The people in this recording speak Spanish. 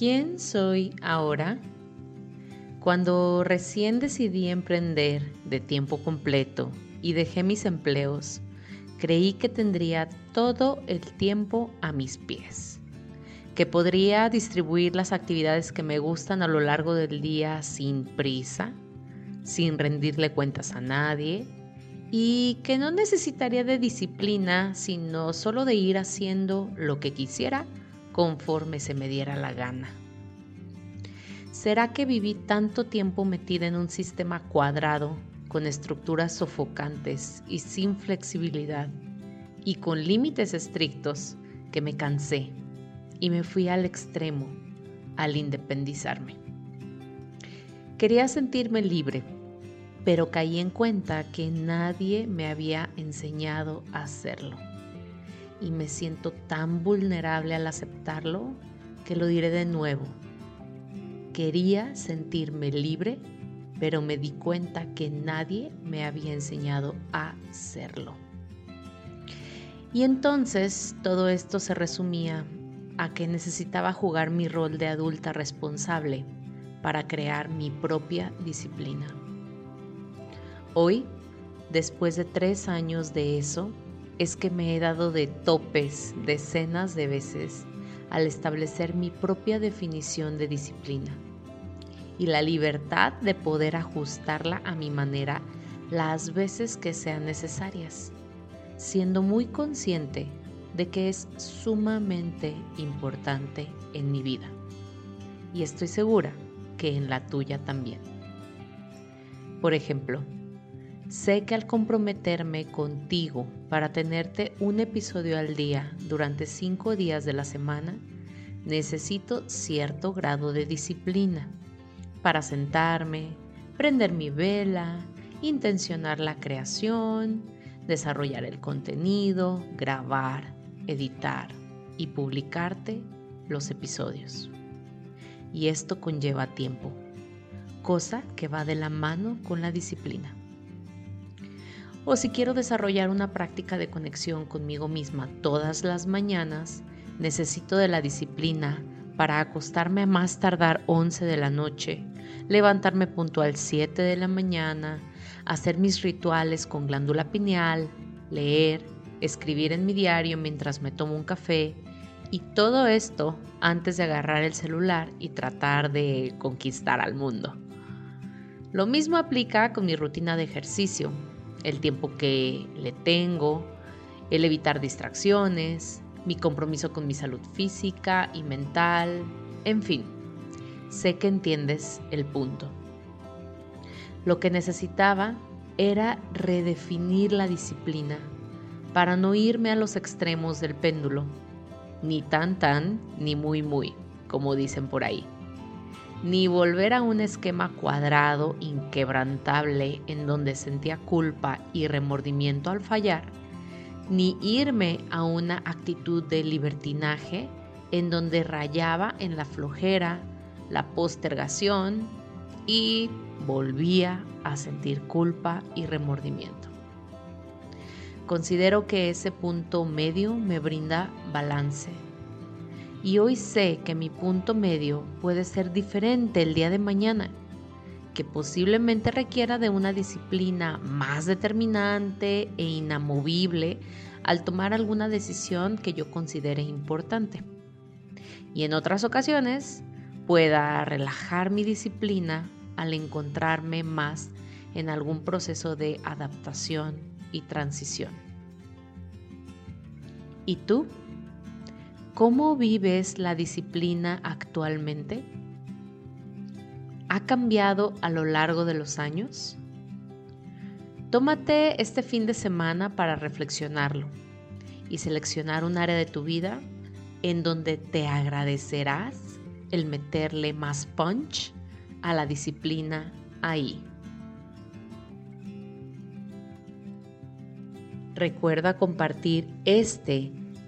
¿Quién soy ahora? Cuando recién decidí emprender de tiempo completo y dejé mis empleos, creí que tendría todo el tiempo a mis pies, que podría distribuir las actividades que me gustan a lo largo del día sin prisa, sin rendirle cuentas a nadie y que no necesitaría de disciplina, sino solo de ir haciendo lo que quisiera conforme se me diera la gana. ¿Será que viví tanto tiempo metida en un sistema cuadrado, con estructuras sofocantes y sin flexibilidad, y con límites estrictos, que me cansé y me fui al extremo al independizarme? Quería sentirme libre, pero caí en cuenta que nadie me había enseñado a hacerlo y me siento tan vulnerable al aceptarlo que lo diré de nuevo. Quería sentirme libre, pero me di cuenta que nadie me había enseñado a hacerlo. Y entonces todo esto se resumía a que necesitaba jugar mi rol de adulta responsable para crear mi propia disciplina. Hoy, después de tres años de eso, es que me he dado de topes decenas de veces al establecer mi propia definición de disciplina y la libertad de poder ajustarla a mi manera las veces que sean necesarias, siendo muy consciente de que es sumamente importante en mi vida. Y estoy segura que en la tuya también. Por ejemplo, Sé que al comprometerme contigo para tenerte un episodio al día durante cinco días de la semana, necesito cierto grado de disciplina para sentarme, prender mi vela, intencionar la creación, desarrollar el contenido, grabar, editar y publicarte los episodios. Y esto conlleva tiempo, cosa que va de la mano con la disciplina o si quiero desarrollar una práctica de conexión conmigo misma todas las mañanas, necesito de la disciplina para acostarme a más tardar 11 de la noche, levantarme puntual 7 de la mañana, hacer mis rituales con glándula pineal, leer, escribir en mi diario mientras me tomo un café y todo esto antes de agarrar el celular y tratar de conquistar al mundo. Lo mismo aplica con mi rutina de ejercicio, el tiempo que le tengo, el evitar distracciones, mi compromiso con mi salud física y mental, en fin, sé que entiendes el punto. Lo que necesitaba era redefinir la disciplina para no irme a los extremos del péndulo, ni tan tan, ni muy muy, como dicen por ahí ni volver a un esquema cuadrado, inquebrantable, en donde sentía culpa y remordimiento al fallar, ni irme a una actitud de libertinaje en donde rayaba en la flojera, la postergación y volvía a sentir culpa y remordimiento. Considero que ese punto medio me brinda balance y hoy sé que mi punto medio puede ser diferente el día de mañana, que posiblemente requiera de una disciplina más determinante e inamovible al tomar alguna decisión que yo considere importante. Y en otras ocasiones pueda relajar mi disciplina al encontrarme más en algún proceso de adaptación y transición. ¿Y tú? ¿Cómo vives la disciplina actualmente? ¿Ha cambiado a lo largo de los años? Tómate este fin de semana para reflexionarlo y seleccionar un área de tu vida en donde te agradecerás el meterle más punch a la disciplina ahí. Recuerda compartir este